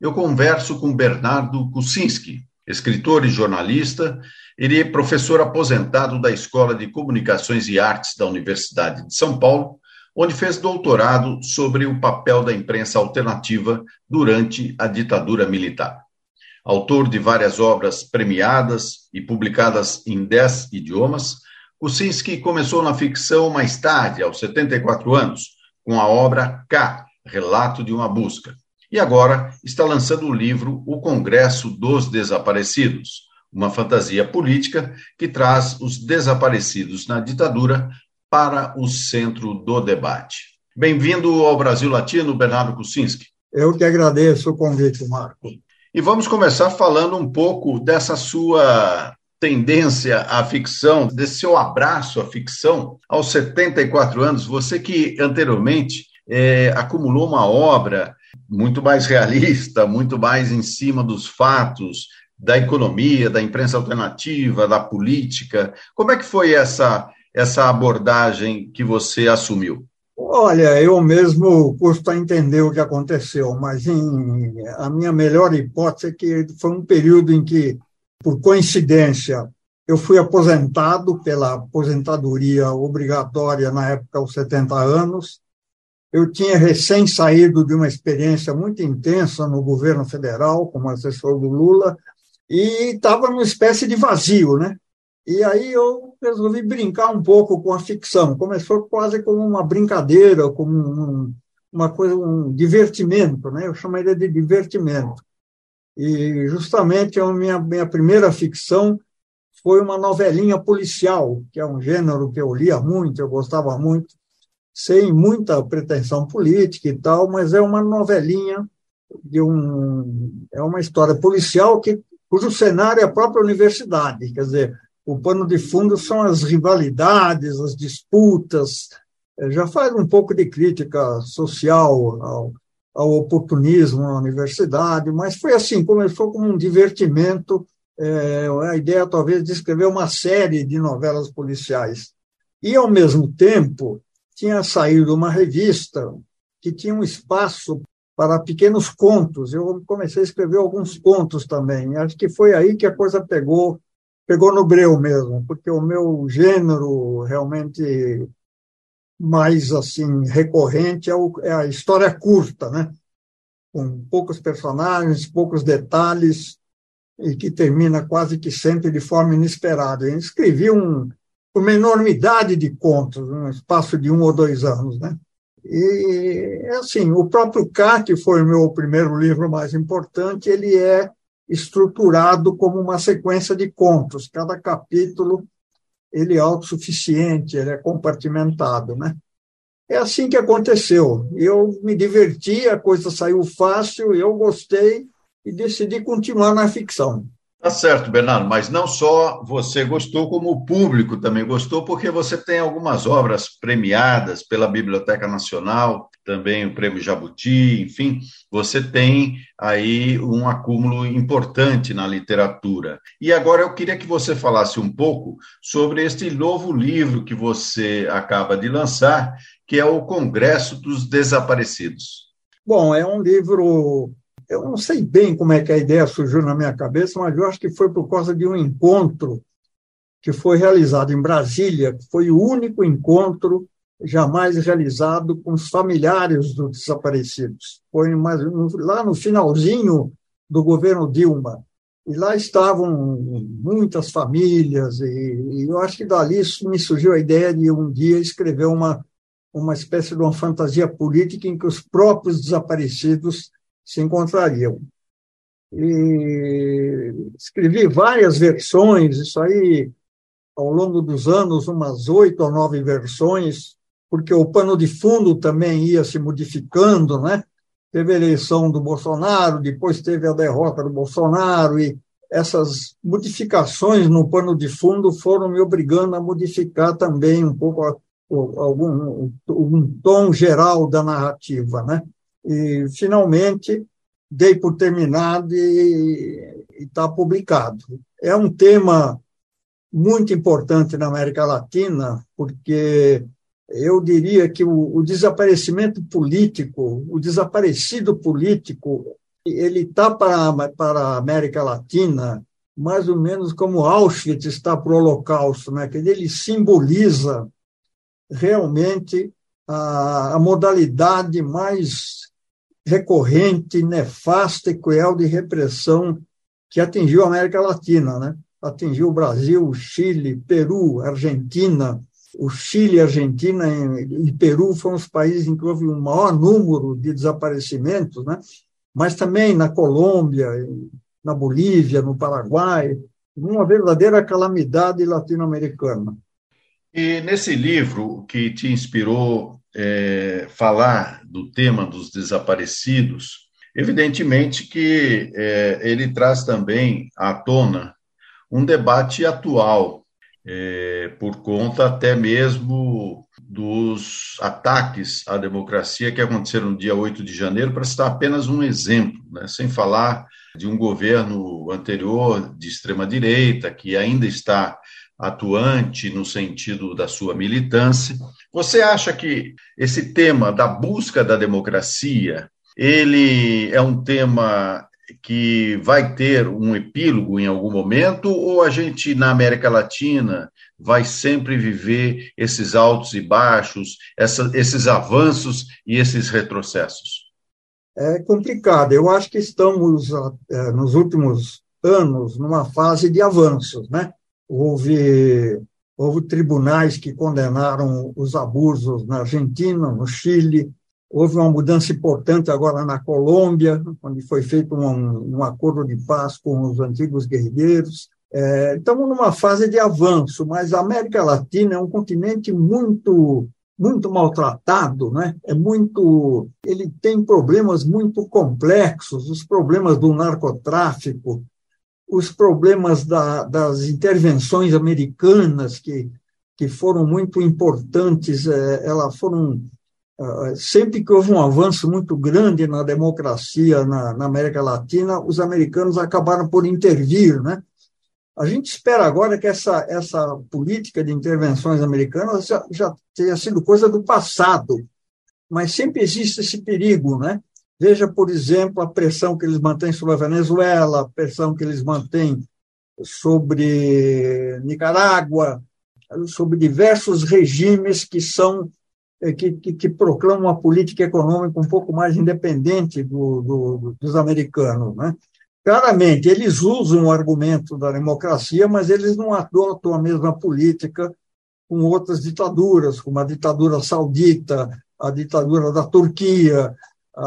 eu converso com Bernardo Kucinski, escritor e jornalista. Ele é professor aposentado da Escola de Comunicações e Artes da Universidade de São Paulo, onde fez doutorado sobre o papel da imprensa alternativa durante a ditadura militar. Autor de várias obras premiadas e publicadas em dez idiomas, Kucinski começou na ficção mais tarde, aos 74 anos, com a obra K, Relato de uma Busca. E agora está lançando o livro O Congresso dos Desaparecidos, uma fantasia política que traz os desaparecidos na ditadura para o centro do debate. Bem-vindo ao Brasil Latino, Bernardo Kucinski. Eu que agradeço o convite, Marco. E vamos começar falando um pouco dessa sua tendência à ficção, desse seu abraço à ficção aos 74 anos, você que anteriormente é, acumulou uma obra muito mais realista, muito mais em cima dos fatos, da economia, da imprensa alternativa, da política. Como é que foi essa, essa abordagem que você assumiu? Olha, eu mesmo custo a entender o que aconteceu, mas em, a minha melhor hipótese é que foi um período em que por coincidência, eu fui aposentado pela aposentadoria obrigatória na época aos 70 anos. Eu tinha recém saído de uma experiência muito intensa no governo federal como assessor do Lula e estava numa espécie de vazio, né? E aí eu resolvi brincar um pouco com a ficção. Começou quase como uma brincadeira, como um, uma coisa, um divertimento, né? Eu chamaria de divertimento. E justamente a minha, minha primeira ficção foi uma novelinha policial, que é um gênero que eu lia muito, eu gostava muito, sem muita pretensão política e tal, mas é uma novelinha de um é uma história policial que cujo cenário é a própria universidade, quer dizer, o pano de fundo são as rivalidades, as disputas, é, já faz um pouco de crítica social ao, ao oportunismo na universidade, mas foi assim, começou como um divertimento, é, a ideia talvez de escrever uma série de novelas policiais. E, ao mesmo tempo, tinha saído uma revista que tinha um espaço para pequenos contos. Eu comecei a escrever alguns contos também. Acho que foi aí que a coisa pegou, pegou no breu mesmo, porque o meu gênero realmente mais assim recorrente é, o, é a história curta, né? com poucos personagens, poucos detalhes, e que termina quase que sempre de forma inesperada. Eu escrevi um, uma enormidade de contos, no espaço de um ou dois anos. Né? E, assim, o próprio que foi o meu primeiro livro mais importante, ele é estruturado como uma sequência de contos. Cada capítulo ele é autossuficiente, ele é compartimentado, né? É assim que aconteceu. Eu me diverti, a coisa saiu fácil, eu gostei e decidi continuar na ficção. Tá certo, Bernardo, mas não só você gostou, como o público também gostou, porque você tem algumas obras premiadas pela Biblioteca Nacional, também o Prêmio Jabuti, enfim, você tem aí um acúmulo importante na literatura. E agora eu queria que você falasse um pouco sobre este novo livro que você acaba de lançar, que é o Congresso dos Desaparecidos. Bom, é um livro eu não sei bem como é que a ideia surgiu na minha cabeça, mas eu acho que foi por causa de um encontro que foi realizado em Brasília, que foi o único encontro jamais realizado com os familiares dos desaparecidos. Foi lá no finalzinho do governo Dilma. E lá estavam muitas famílias, e, e eu acho que dali me surgiu a ideia de um dia escrever uma, uma espécie de uma fantasia política em que os próprios desaparecidos se encontrariam. E escrevi várias versões, isso aí, ao longo dos anos, umas oito ou nove versões, porque o pano de fundo também ia se modificando, né? teve a eleição do Bolsonaro, depois teve a derrota do Bolsonaro, e essas modificações no pano de fundo foram me obrigando a modificar também um pouco algum um tom geral da narrativa, né? E finalmente dei por terminado e está publicado. É um tema muito importante na América Latina, porque eu diria que o, o desaparecimento político, o desaparecido político, ele está para, para a América Latina mais ou menos como Auschwitz está para o Holocausto, né? que ele simboliza realmente a, a modalidade mais recorrente, nefasta e cruel de repressão que atingiu a América Latina, né? Atingiu o Brasil, Chile, Peru, Argentina. O Chile, Argentina e Peru foram os países em que houve um maior número de desaparecimentos, né? Mas também na Colômbia, na Bolívia, no Paraguai, uma verdadeira calamidade latino-americana. E nesse livro que te inspirou é, falar do tema dos desaparecidos, evidentemente que é, ele traz também à tona um debate atual, é, por conta até mesmo dos ataques à democracia que aconteceram no dia 8 de janeiro, para citar apenas um exemplo, né, sem falar de um governo anterior de extrema-direita, que ainda está atuante no sentido da sua militância. Você acha que esse tema da busca da democracia, ele é um tema que vai ter um epílogo em algum momento ou a gente na América Latina vai sempre viver esses altos e baixos, essa, esses avanços e esses retrocessos? É complicado. Eu acho que estamos é, nos últimos anos numa fase de avanços, né? houve, houve tribunais que condenaram os abusos na Argentina, no Chile, houve uma mudança importante agora na Colômbia, onde foi feito um, um acordo de paz com os antigos guerrilheiros. É, estamos numa fase de avanço, mas a América Latina é um continente muito muito maltratado, né? É muito, ele tem problemas muito complexos, os problemas do narcotráfico, os problemas da, das intervenções americanas, que, que foram muito importantes, é, elas foram. É, sempre que houve um avanço muito grande na democracia na, na América Latina, os americanos acabaram por intervir, né? A gente espera agora que essa, essa política de intervenções americanas já, já tenha sido coisa do passado, mas sempre existe esse perigo, né? Veja, por exemplo, a pressão que eles mantêm sobre a Venezuela, a pressão que eles mantêm sobre Nicarágua, sobre diversos regimes que são eh, que, que, que, proclamam uma política econômica um pouco mais independente do, do, dos americanos. Né? Claramente, eles usam o argumento da democracia, mas eles não adotam a mesma política com outras ditaduras, como a ditadura saudita, a ditadura da Turquia,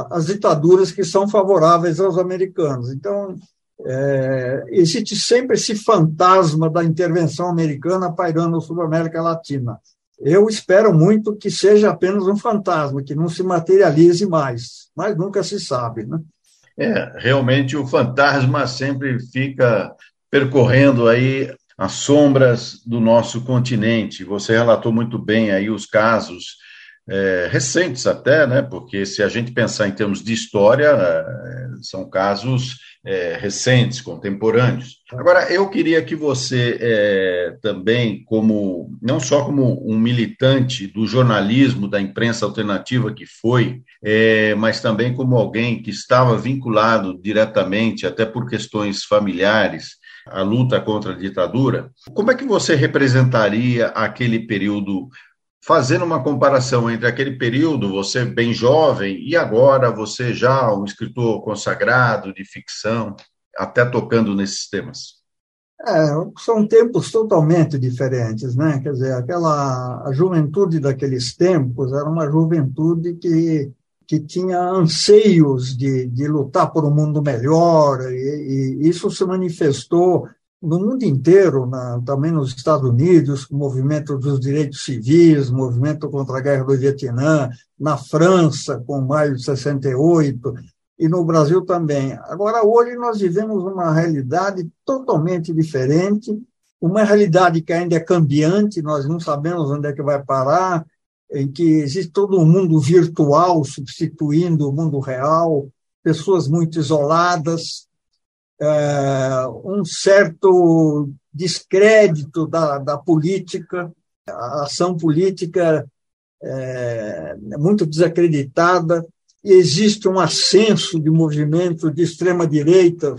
as ditaduras que são favoráveis aos americanos. Então, é, existe sempre esse fantasma da intervenção americana pairando sobre a América Latina. Eu espero muito que seja apenas um fantasma, que não se materialize mais, mas nunca se sabe. Né? É, realmente o fantasma sempre fica percorrendo aí as sombras do nosso continente. Você relatou muito bem aí os casos é, recentes até, né? Porque se a gente pensar em termos de história, é, são casos é, recentes, contemporâneos. Agora, eu queria que você é, também, como não só como um militante do jornalismo, da imprensa alternativa que foi, é, mas também como alguém que estava vinculado diretamente, até por questões familiares, à luta contra a ditadura, como é que você representaria aquele período fazendo uma comparação entre aquele período, você bem jovem, e agora você já um escritor consagrado de ficção, até tocando nesses temas? É, são tempos totalmente diferentes, né? Quer dizer, aquela a juventude daqueles tempos era uma juventude que que tinha anseios de, de lutar por um mundo melhor, e, e isso se manifestou no mundo inteiro, na, também nos Estados Unidos, o movimento dos direitos civis, movimento contra a guerra do Vietnã, na França, com maio de 68, e no Brasil também. Agora, hoje, nós vivemos uma realidade totalmente diferente, uma realidade que ainda é cambiante, nós não sabemos onde é que vai parar, em que existe todo um mundo virtual substituindo o mundo real, pessoas muito isoladas, um certo descrédito da, da política, a ação política é, é muito desacreditada, e existe um ascenso de movimentos de extrema-direita,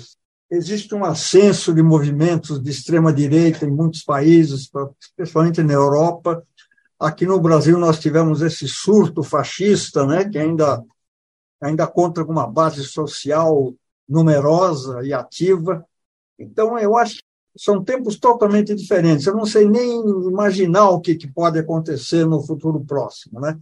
existe um ascenso de movimentos de extrema-direita em muitos países, especialmente na Europa. Aqui no Brasil nós tivemos esse surto fascista, né, que ainda, ainda conta com uma base social numerosa e ativa. Então, eu acho que são tempos totalmente diferentes. Eu não sei nem imaginar o que, que pode acontecer no futuro próximo, né?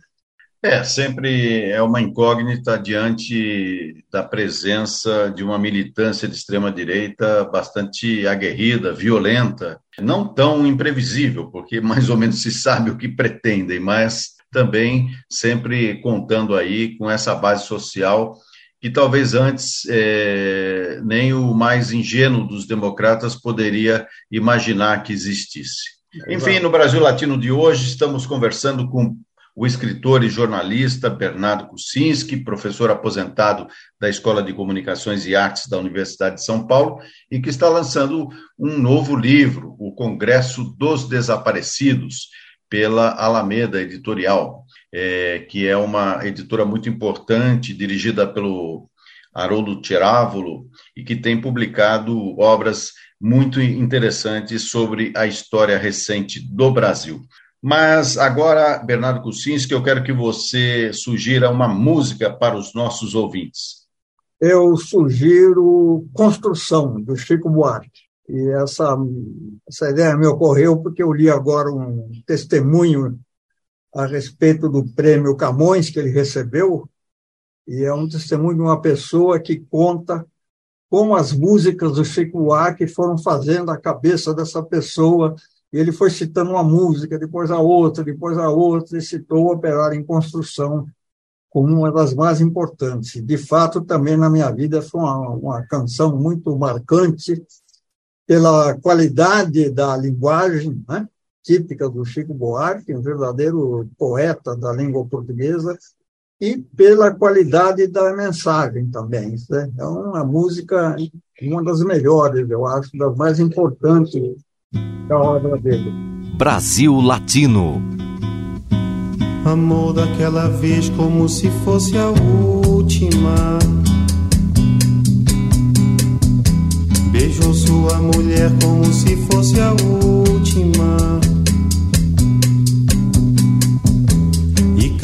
É, sempre é uma incógnita diante da presença de uma militância de extrema-direita bastante aguerrida, violenta, não tão imprevisível, porque mais ou menos se sabe o que pretendem, mas também sempre contando aí com essa base social que talvez antes é, nem o mais ingênuo dos democratas poderia imaginar que existisse. Enfim, no Brasil Latino de hoje, estamos conversando com o escritor e jornalista Bernardo Kucinski, professor aposentado da Escola de Comunicações e Artes da Universidade de São Paulo, e que está lançando um novo livro, O Congresso dos Desaparecidos, pela Alameda Editorial é, que é uma editora muito importante, dirigida pelo Haroldo Tirávolo, e que tem publicado obras muito interessantes sobre a história recente do Brasil. Mas agora, Bernardo Kucinski, eu quero que você sugira uma música para os nossos ouvintes. Eu sugiro Construção, do Chico Buarque. E essa, essa ideia me ocorreu porque eu li agora um testemunho a respeito do prêmio Camões que ele recebeu, e é um testemunho de uma pessoa que conta como as músicas do Chico Buarque foram fazendo a cabeça dessa pessoa. E ele foi citando uma música, depois a outra, depois a outra, e citou o Operário em Construção como uma das mais importantes. De fato, também na minha vida foi uma, uma canção muito marcante pela qualidade da linguagem, né? Típica do Chico Buarque, um verdadeiro poeta da língua portuguesa, e pela qualidade da mensagem também. Né? É uma música, uma das melhores, eu acho, das mais importantes da obra dele. Brasil Latino. Amor daquela vez como se fosse a última. Beijou sua mulher como se fosse a última.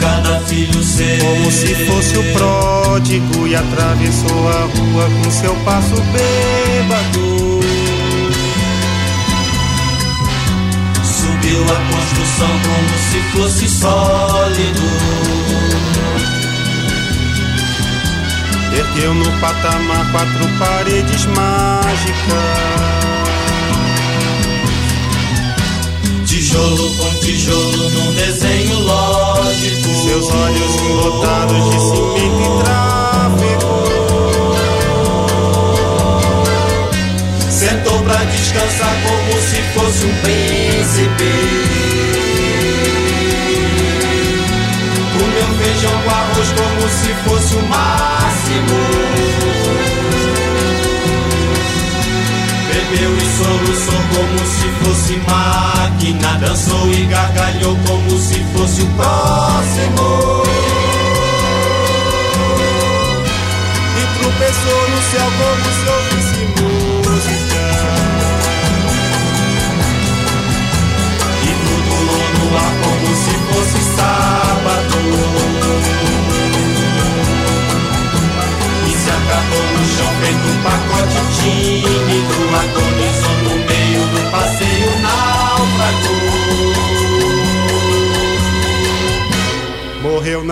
cada filho seu, como se fosse o pródigo, e atravessou a rua com seu passo bêbado. Subiu a construção como se fosse sólido. Ergueu no patamar quatro paredes mágicas. Tijolo com tijolo num desenho lógico. Seus olhos lotados de cimento e tráfego. Sentou pra descansar como se fosse um príncipe. Comeu feijão com arroz como se fosse o máximo. Bebeu e soluçou como se fosse máquina. Dançou e gargalhou como se fosse o próximo. E tropeçou no céu como se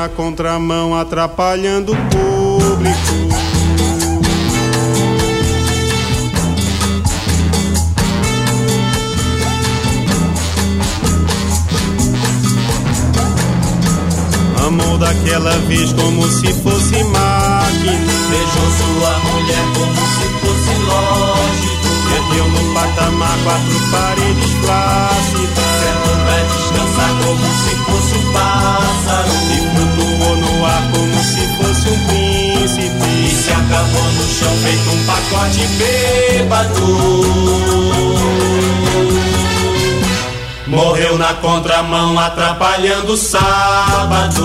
na contramão, atrapalhando o público. Amou daquela vez como se fosse máquina. Beijou sua mulher como se fosse lógico. Ergueu no patamar quatro paredes plácidas. Como se fosse um pássaro. E flutuou no ar como se fosse um príncipe. E se acabou no chão feito um pacote bêbado. Morreu na contramão atrapalhando o sábado.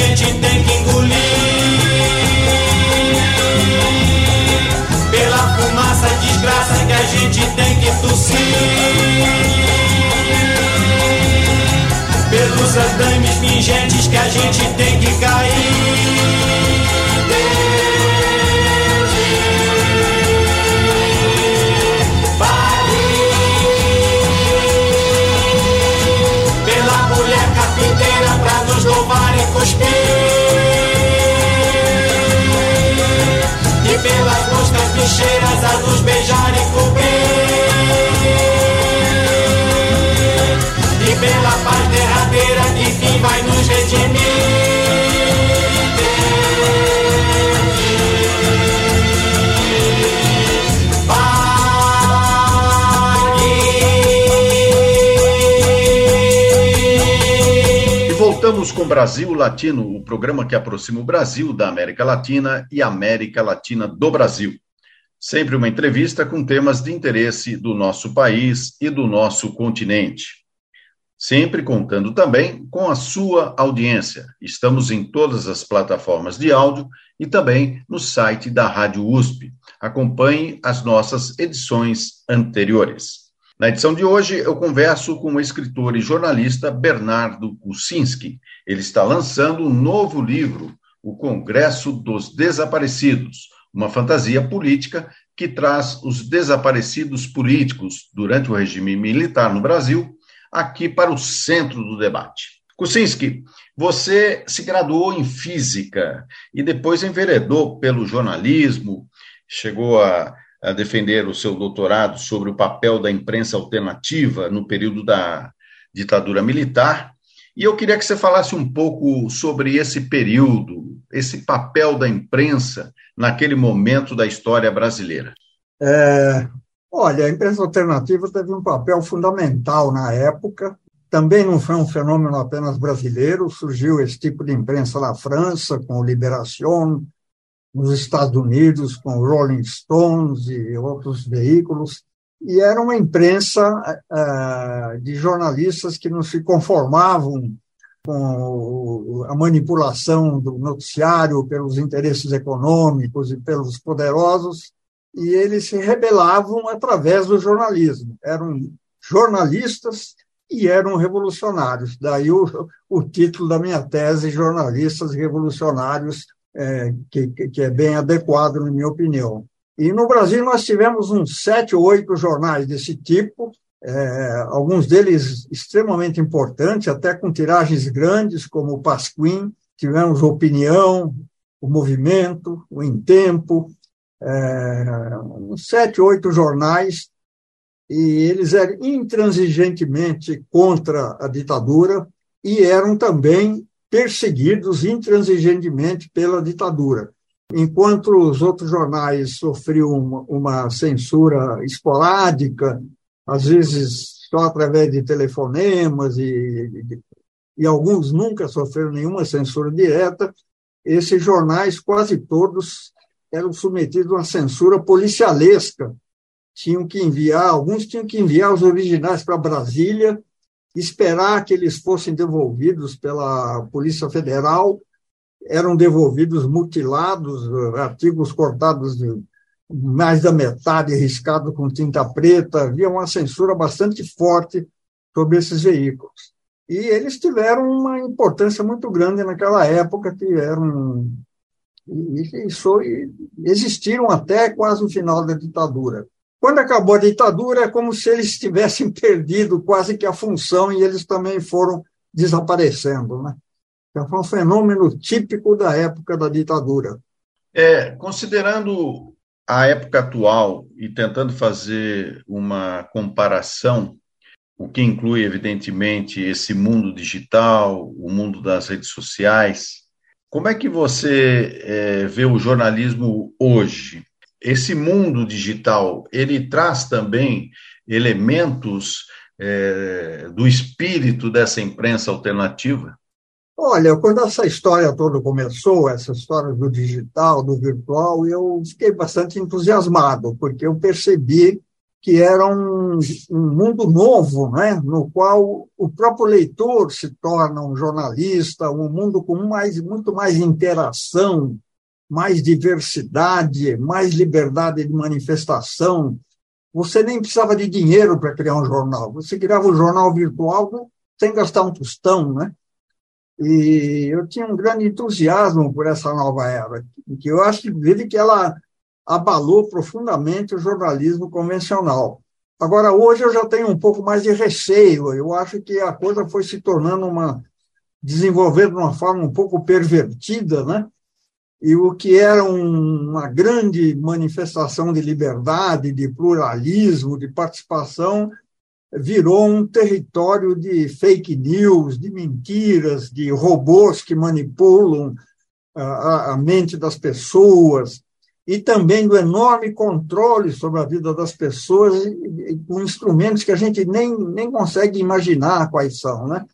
Gente tem que engolir. Pela fumaça desgraça que a gente tem que tossir. Bicheiras a nos beijar e cobrir. E pela paz derradeira que fim vai nos redimir. Voltamos com Brasil Latino, o programa que aproxima o Brasil da América Latina e a América Latina do Brasil. Sempre uma entrevista com temas de interesse do nosso país e do nosso continente. Sempre contando também com a sua audiência. Estamos em todas as plataformas de áudio e também no site da Rádio USP. Acompanhe as nossas edições anteriores. Na edição de hoje, eu converso com o escritor e jornalista Bernardo Kucinski. Ele está lançando um novo livro, O Congresso dos Desaparecidos, uma fantasia política que traz os desaparecidos políticos durante o regime militar no Brasil aqui para o centro do debate. Kuczynski, você se graduou em física e depois enveredou pelo jornalismo, chegou a, a defender o seu doutorado sobre o papel da imprensa alternativa no período da ditadura militar. E eu queria que você falasse um pouco sobre esse período, esse papel da imprensa naquele momento da história brasileira. É, olha, a imprensa alternativa teve um papel fundamental na época, também não foi um fenômeno apenas brasileiro, surgiu esse tipo de imprensa na França, com o Liberación, nos Estados Unidos, com o Rolling Stones e outros veículos, e era uma imprensa uh, de jornalistas que não se conformavam com a manipulação do noticiário pelos interesses econômicos e pelos poderosos, e eles se rebelavam através do jornalismo. Eram jornalistas e eram revolucionários. Daí o, o título da minha tese, Jornalistas Revolucionários, é, que, que é bem adequado, na minha opinião. E no Brasil nós tivemos uns sete ou oito jornais desse tipo, é, alguns deles extremamente importantes, até com tiragens grandes, como o Pasquim, tivemos Opinião, o Movimento, o Em Tempo, é, uns sete, oito jornais e eles eram intransigentemente contra a ditadura e eram também perseguidos intransigentemente pela ditadura. Enquanto os outros jornais sofriam uma, uma censura esporádica, às vezes só através de telefonemas, e, e alguns nunca sofreram nenhuma censura direta, esses jornais, quase todos, eram submetidos a uma censura policialesca. Tinham que enviar, alguns tinham que enviar os originais para Brasília, esperar que eles fossem devolvidos pela Polícia Federal, eram devolvidos mutilados, artigos cortados de mais da metade, riscados com tinta preta, havia uma censura bastante forte sobre esses veículos. E eles tiveram uma importância muito grande naquela época, tiveram e, e existiram até quase o final da ditadura. Quando acabou a ditadura, é como se eles tivessem perdido quase que a função e eles também foram desaparecendo. Né? Então, foi um fenômeno típico da época da ditadura. É, considerando a época atual e tentando fazer uma comparação, o que inclui, evidentemente, esse mundo digital, o mundo das redes sociais, como é que você é, vê o jornalismo hoje? esse mundo digital ele traz também elementos é, do espírito dessa imprensa alternativa? Olha, quando essa história toda começou, essa história do digital, do virtual, eu fiquei bastante entusiasmado, porque eu percebi que era um, um mundo novo, né, no qual o próprio leitor se torna um jornalista, um mundo com mais, muito mais interação mais diversidade, mais liberdade de manifestação. Você nem precisava de dinheiro para criar um jornal. Você criava um jornal virtual sem gastar um tostão, né? E eu tinha um grande entusiasmo por essa nova era, que eu acho que que ela abalou profundamente o jornalismo convencional. Agora, hoje eu já tenho um pouco mais de receio. Eu acho que a coisa foi se tornando uma desenvolvendo de uma forma um pouco pervertida, né? e o que era uma grande manifestação de liberdade, de pluralismo, de participação, virou um território de fake news, de mentiras, de robôs que manipulam a, mente das pessoas, e também do enorme controle sobre a vida das pessoas com instrumentos que a gente nem, nem consegue imaginar quais são. Né?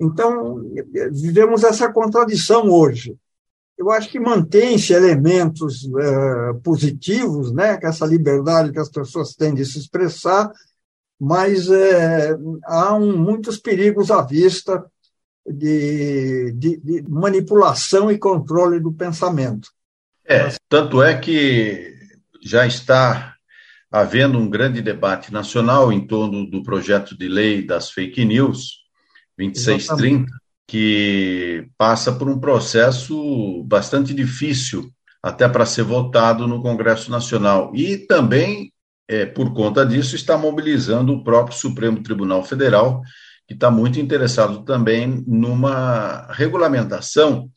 Então, vivemos essa contradição hoje eu acho que mantém-se elementos é, positivos, né, com essa liberdade que as pessoas têm de se expressar, mas é, há um, muitos perigos à vista de, de, de, manipulação e controle do pensamento. É, tanto é que já está havendo um grande debate nacional em torno do projeto de lei das fake news, 2630, Exatamente que passa por um processo bastante difícil até para ser votado no Congresso Nacional. E também, é, por conta disso, está mobilizando o próprio Supremo Tribunal Federal, que está muito interessado também numa regulamentação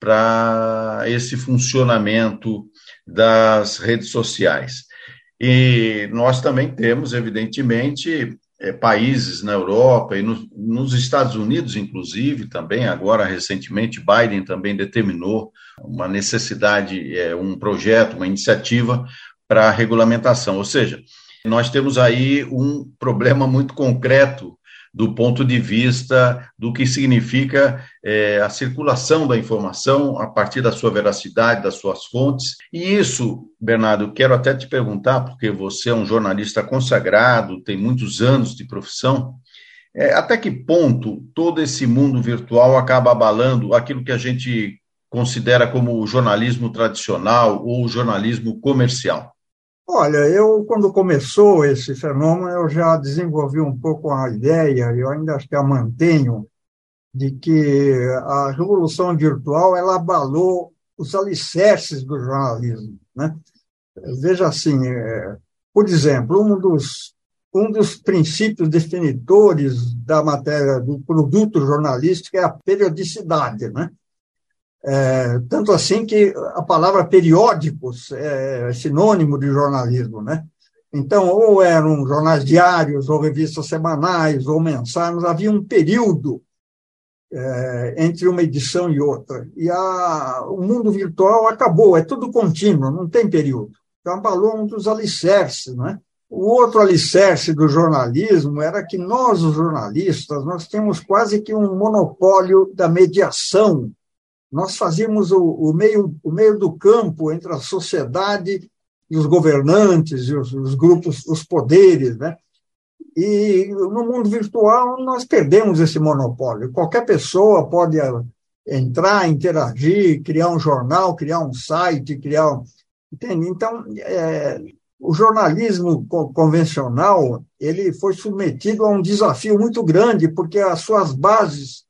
para esse funcionamento das redes sociais. E nós também temos, evidentemente, é, países na Europa e no, nos Estados Unidos, inclusive, também, agora recentemente, Biden também determinou uma necessidade, é, um projeto, uma iniciativa para regulamentação. Ou seja, nós temos aí um problema muito concreto do ponto de vista do que significa é, a circulação da informação a partir da sua veracidade, das suas fontes. E isso, Bernardo, quero até te perguntar, porque você é um jornalista consagrado, tem muitos anos de profissão. É, até que ponto todo esse mundo virtual acaba abalando aquilo que a gente considera como o jornalismo tradicional ou o jornalismo comercial? Olha, eu, quando começou esse fenômeno, eu já desenvolvi um pouco a ideia, eu ainda acho que a mantenho, de que a revolução virtual ela abalou os alicerces do jornalismo. Né? Veja assim, é, por exemplo, um dos, um dos princípios definidores da matéria do produto jornalístico é a periodicidade. Né? É, tanto assim que a palavra periódicos é sinônimo de jornalismo, né? Então, ou eram jornais diários, ou revistas semanais, ou mensais, havia um período é, entre uma edição e outra. E a, o mundo virtual acabou, é tudo contínuo, não tem período. Então, abalou um dos alicerces, né? O outro alicerce do jornalismo era que nós, os jornalistas, nós temos quase que um monopólio da mediação nós fazíamos o, o, meio, o meio do campo entre a sociedade e os governantes, e os, os grupos, os poderes, né? E no mundo virtual nós perdemos esse monopólio. Qualquer pessoa pode entrar, interagir, criar um jornal, criar um site, criar. Entende? Então, é, o jornalismo convencional ele foi submetido a um desafio muito grande porque as suas bases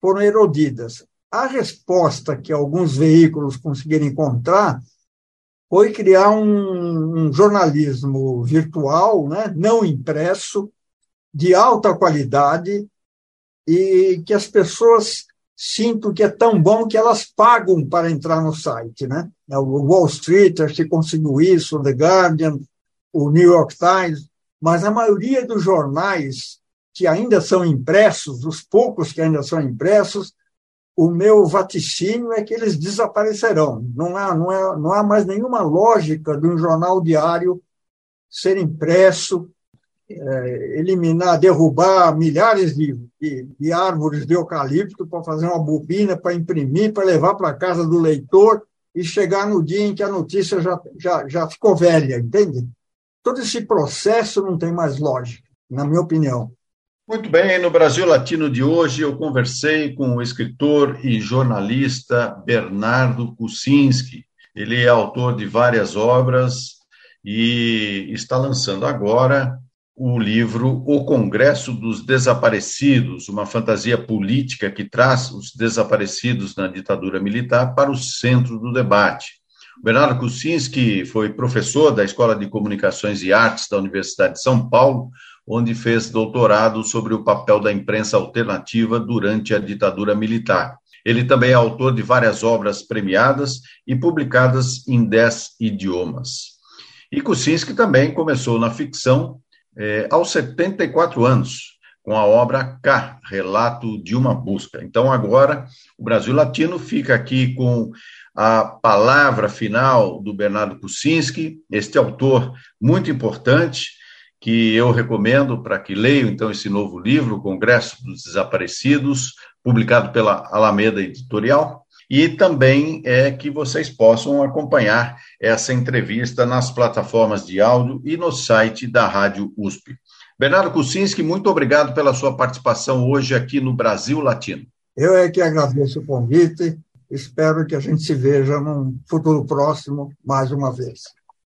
foram erodidas. A resposta que alguns veículos conseguiram encontrar foi criar um, um jornalismo virtual, né, não impresso, de alta qualidade e que as pessoas sintam que é tão bom que elas pagam para entrar no site. Né? O Wall Street que conseguiu isso, o The Guardian, o New York Times, mas a maioria dos jornais que ainda são impressos, os poucos que ainda são impressos, o meu vaticínio é que eles desaparecerão. Não há, não, é, não há mais nenhuma lógica de um jornal diário ser impresso, é, eliminar, derrubar milhares de, de, de, árvores de eucalipto para fazer uma bobina, para imprimir, para levar para casa do leitor e chegar no dia em que a notícia já, já, já ficou velha, entende? Todo esse processo não tem mais lógica, na minha opinião. Muito bem, no Brasil Latino de hoje eu conversei com o escritor e jornalista Bernardo Kucinski. Ele é autor de várias obras e está lançando agora o livro O Congresso dos Desaparecidos, uma fantasia política que traz os desaparecidos na ditadura militar para o centro do debate. Bernardo Kucinski foi professor da Escola de Comunicações e Artes da Universidade de São Paulo, onde fez doutorado sobre o papel da imprensa alternativa durante a ditadura militar. Ele também é autor de várias obras premiadas e publicadas em dez idiomas. E Kuczynski também começou na ficção eh, aos 74 anos, com a obra K, Relato de uma Busca. Então, agora, o Brasil Latino fica aqui com a palavra final do Bernardo Kuczynski, este autor muito importante, que eu recomendo para que leiam então esse novo livro, Congresso dos Desaparecidos, publicado pela Alameda Editorial, e também é que vocês possam acompanhar essa entrevista nas plataformas de áudio e no site da Rádio USP. Bernardo Kucinski, muito obrigado pela sua participação hoje aqui no Brasil Latino. Eu é que agradeço o convite. Espero que a gente se veja num futuro próximo mais uma vez.